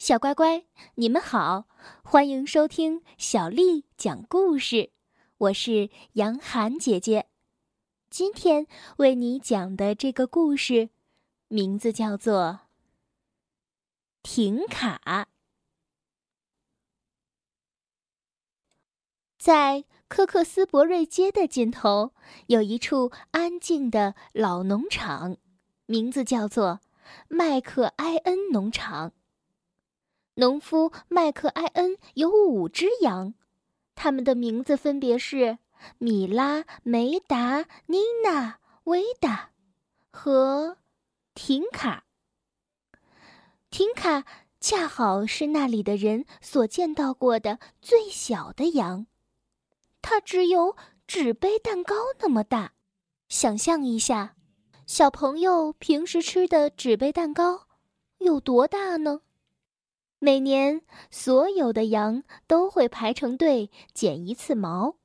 小乖乖，你们好，欢迎收听小丽讲故事。我是杨涵姐姐，今天为你讲的这个故事，名字叫做《停卡》。在科克斯伯瑞街的尽头，有一处安静的老农场，名字叫做麦克埃恩农场。农夫麦克埃恩有五只羊，他们的名字分别是米拉、梅达、妮娜、维达和婷卡。婷卡恰好是那里的人所见到过的最小的羊，它只有纸杯蛋糕那么大。想象一下，小朋友平时吃的纸杯蛋糕有多大呢？每年，所有的羊都会排成队剪一次毛。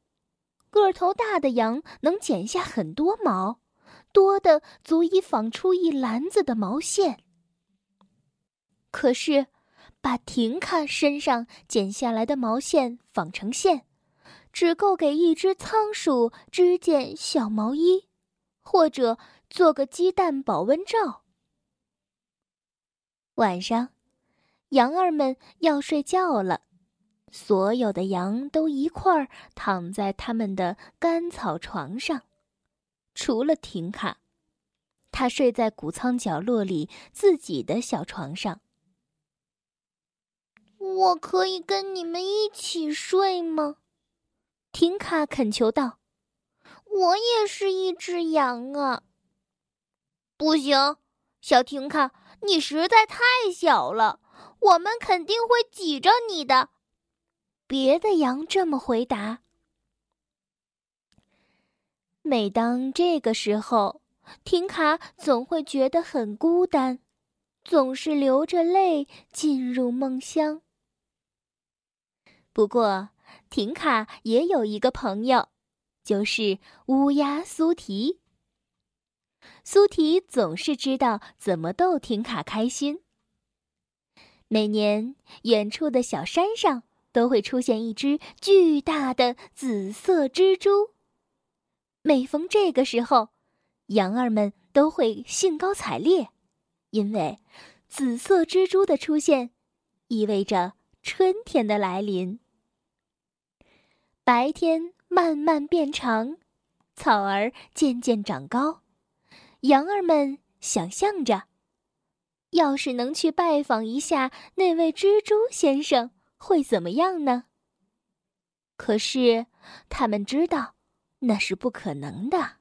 个头大的羊能剪下很多毛，多的足以纺出一篮子的毛线。可是，把婷卡身上剪下来的毛线纺成线，只够给一只仓鼠织件小毛衣，或者做个鸡蛋保温罩。晚上。羊儿们要睡觉了，所有的羊都一块儿躺在他们的干草床上，除了婷卡，他睡在谷仓角落里自己的小床上。我可以跟你们一起睡吗？婷卡恳求道：“我也是一只羊啊。”不行，小婷卡，你实在太小了。我们肯定会挤着你的。别的羊这么回答。每当这个时候，婷卡总会觉得很孤单，总是流着泪进入梦乡。不过，婷卡也有一个朋友，就是乌鸦苏提。苏提总是知道怎么逗婷卡开心。每年，远处的小山上都会出现一只巨大的紫色蜘蛛。每逢这个时候，羊儿们都会兴高采烈，因为紫色蜘蛛的出现意味着春天的来临。白天慢慢变长，草儿渐渐长高，羊儿们想象着。要是能去拜访一下那位蜘蛛先生，会怎么样呢？可是他们知道那是不可能的，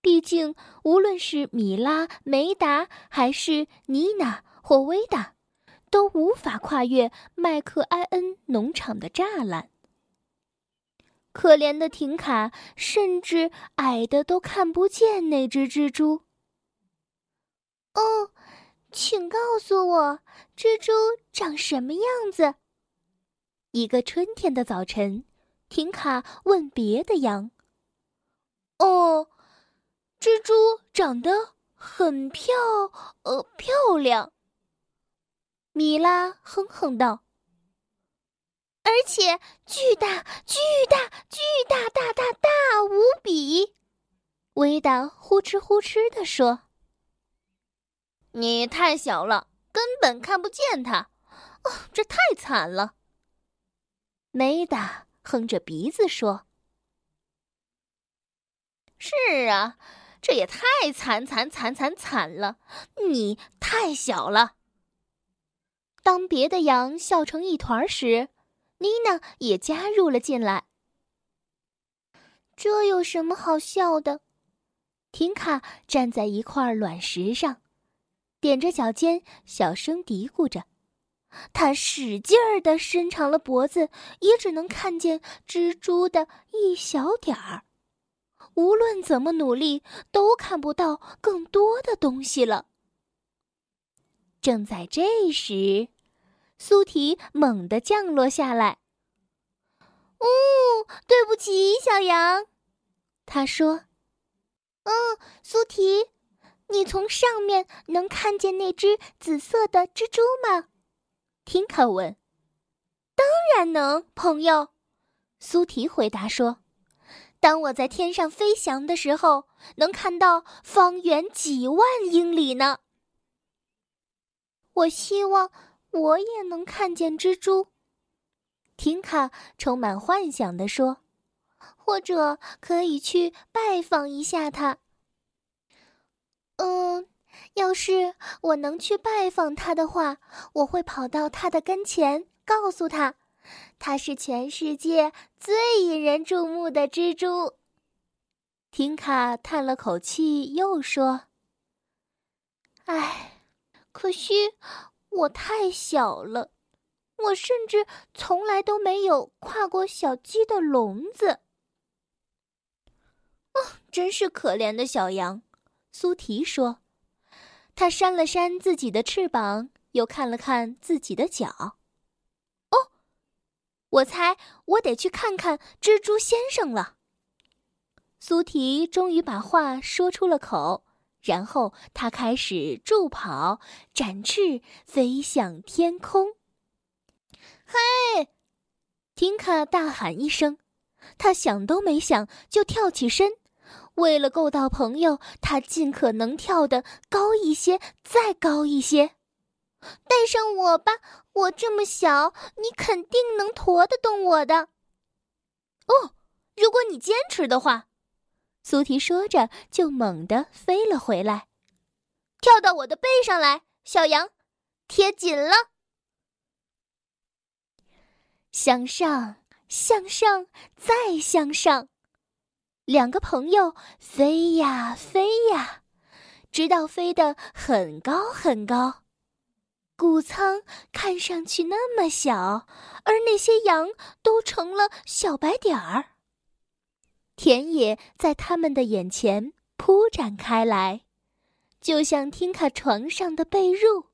毕竟无论是米拉、梅达，还是妮娜或维达，都无法跨越麦克埃恩农场的栅栏。可怜的婷卡，甚至矮的都看不见那只蜘蛛。哦。请告诉我，蜘蛛长什么样子？一个春天的早晨，婷卡问别的羊：“哦，蜘蛛长得很漂，呃，漂亮。”米拉哼哼道：“而且巨大，巨大，巨大，大大大无比。”维达呼哧呼哧地说。你太小了，根本看不见它。哦，这太惨了。梅达哼着鼻子说：“是啊，这也太惨惨惨惨惨了。你太小了。”当别的羊笑成一团时，妮娜也加入了进来。这有什么好笑的？婷卡站在一块卵石上。踮着脚尖，小声嘀咕着。他使劲儿的伸长了脖子，也只能看见蜘蛛的一小点儿。无论怎么努力，都看不到更多的东西了。正在这时，苏提猛地降落下来。“哦，对不起，小羊。”他说。“嗯，苏提。”你从上面能看见那只紫色的蜘蛛吗？听卡问。当然能，朋友。苏提回答说：“当我在天上飞翔的时候，能看到方圆几万英里呢。我希望我也能看见蜘蛛。”听卡充满幻想地说：“或者可以去拜访一下他。嗯，要是我能去拜访他的话，我会跑到他的跟前，告诉他。”他是全世界最引人注目的蜘蛛。婷卡叹了口气，又说：“唉，可惜我太小了，我甚至从来都没有跨过小鸡的笼子。”哦，真是可怜的小羊。”苏提说。他扇了扇自己的翅膀，又看了看自己的脚。哦我猜我得去看看蜘蛛先生了。苏提终于把话说出了口，然后他开始助跑，展翅飞向天空。嘿！汀卡大喊一声，他想都没想就跳起身，为了够到朋友，他尽可能跳得高一些，再高一些。带上我吧，我这么小，你肯定能驮得动我的。哦，如果你坚持的话，苏提说着就猛地飞了回来，跳到我的背上来，小羊，贴紧了，向上，向上，再向上，两个朋友飞呀飞呀，直到飞得很高很高。谷仓看上去那么小，而那些羊都成了小白点儿。田野在他们的眼前铺展开来，就像听卡床上的被褥。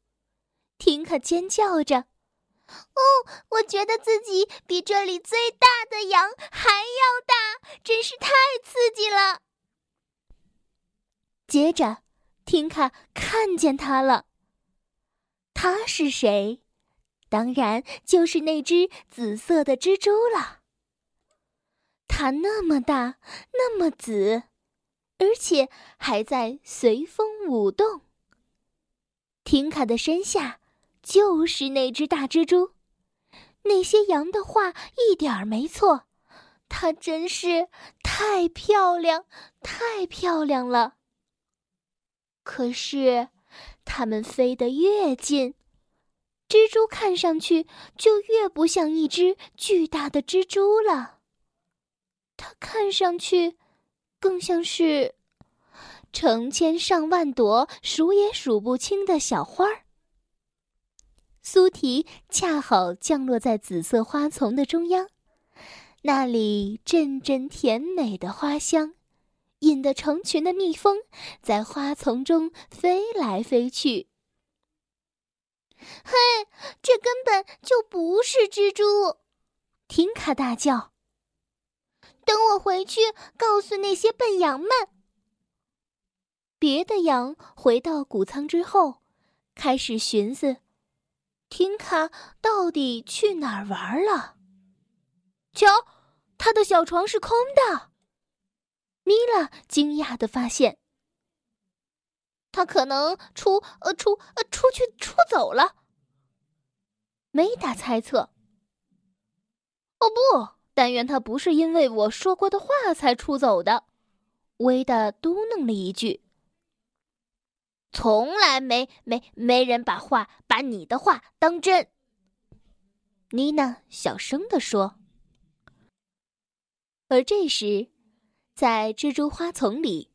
听卡尖叫着：“哦，我觉得自己比这里最大的羊还要大，真是太刺激了。”接着，汀卡看见它了。他是谁？当然就是那只紫色的蜘蛛了。它那么大，那么紫，而且还在随风舞动。婷卡的身下就是那只大蜘蛛。那些羊的话一点儿没错，它真是太漂亮，太漂亮了。可是。它们飞得越近，蜘蛛看上去就越不像一只巨大的蜘蛛了。它看上去，更像是成千上万朵数也数不清的小花儿。苏提恰好降落在紫色花丛的中央，那里阵阵甜美的花香。引得成群的蜜蜂在花丛中飞来飞去。嘿，这根本就不是蜘蛛！婷卡大叫。等我回去告诉那些笨羊们。别的羊回到谷仓之后，开始寻思：婷卡到底去哪儿玩了？瞧，他的小床是空的。米拉惊讶的发现，他可能出呃出呃出去出走了。梅达猜测：“哦不，但愿他不是因为我说过的话才出走的。”维达嘟囔了一句：“从来没没没人把话把你的话当真。”妮娜小声的说。而这时。在蜘蛛花丛里，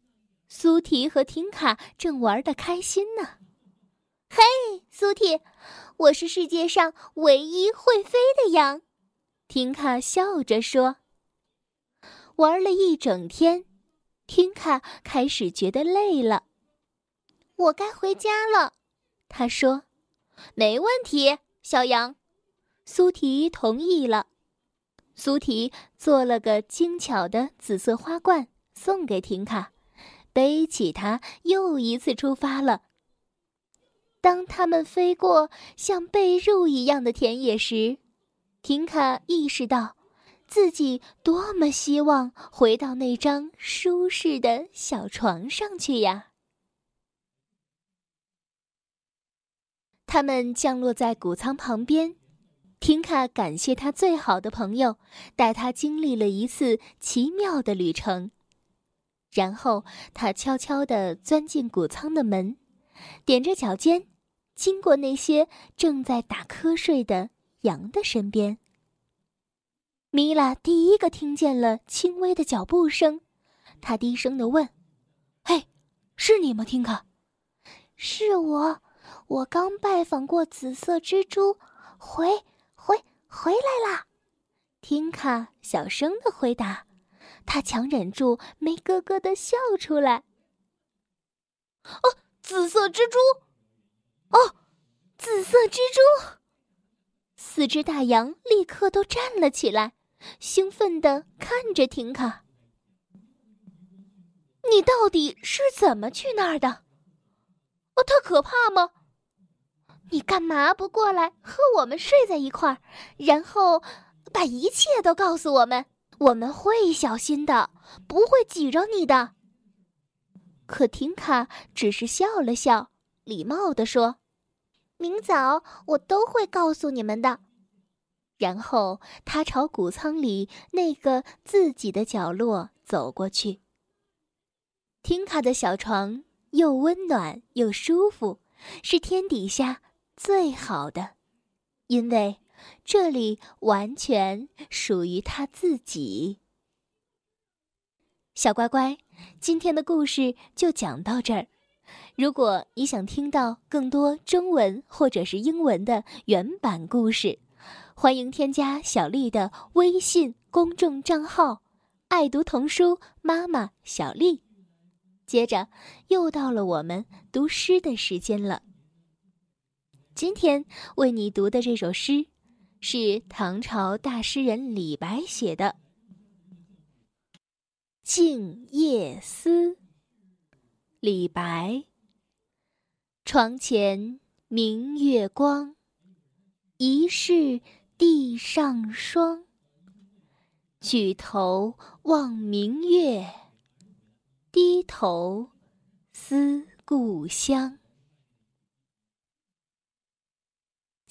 苏提和婷卡正玩的开心呢。嘿，苏提，我是世界上唯一会飞的羊。婷卡笑着说。玩了一整天，婷卡开始觉得累了。我该回家了，他说。没问题，小羊。苏提同意了。苏提做了个精巧的紫色花冠，送给婷卡，背起它，又一次出发了。当它们飞过像被褥一样的田野时，婷卡意识到，自己多么希望回到那张舒适的小床上去呀！他们降落在谷仓旁边，婷卡感谢他最好的朋友，带他经历了一次奇妙的旅程。然后他悄悄地钻进谷仓的门，踮着脚尖，经过那些正在打瞌睡的羊的身边。米拉第一个听见了轻微的脚步声，他低声地问：“嘿，是你吗，听卡？”“是我，我刚拜访过紫色蜘蛛，回回回来啦。”听卡小声的回答。他强忍住没咯咯的笑出来。哦，紫色蜘蛛！哦，紫色蜘蛛！四只大羊立刻都站了起来，兴奋的看着婷卡。你到底是怎么去那儿的？哦，它可怕吗？你干嘛不过来和我们睡在一块儿，然后把一切都告诉我们？我们会小心的，不会挤着你的。可婷卡只是笑了笑，礼貌地说：“明早我都会告诉你们的。”然后他朝谷仓里那个自己的角落走过去。婷卡的小床又温暖又舒服，是天底下最好的，因为。这里完全属于他自己。小乖乖，今天的故事就讲到这儿。如果你想听到更多中文或者是英文的原版故事，欢迎添加小丽的微信公众账号“爱读童书妈妈小丽”。接着又到了我们读诗的时间了。今天为你读的这首诗。是唐朝大诗人李白写的《静夜思》。李白：床前明月光，疑是地上霜。举头望明月，低头思故乡。《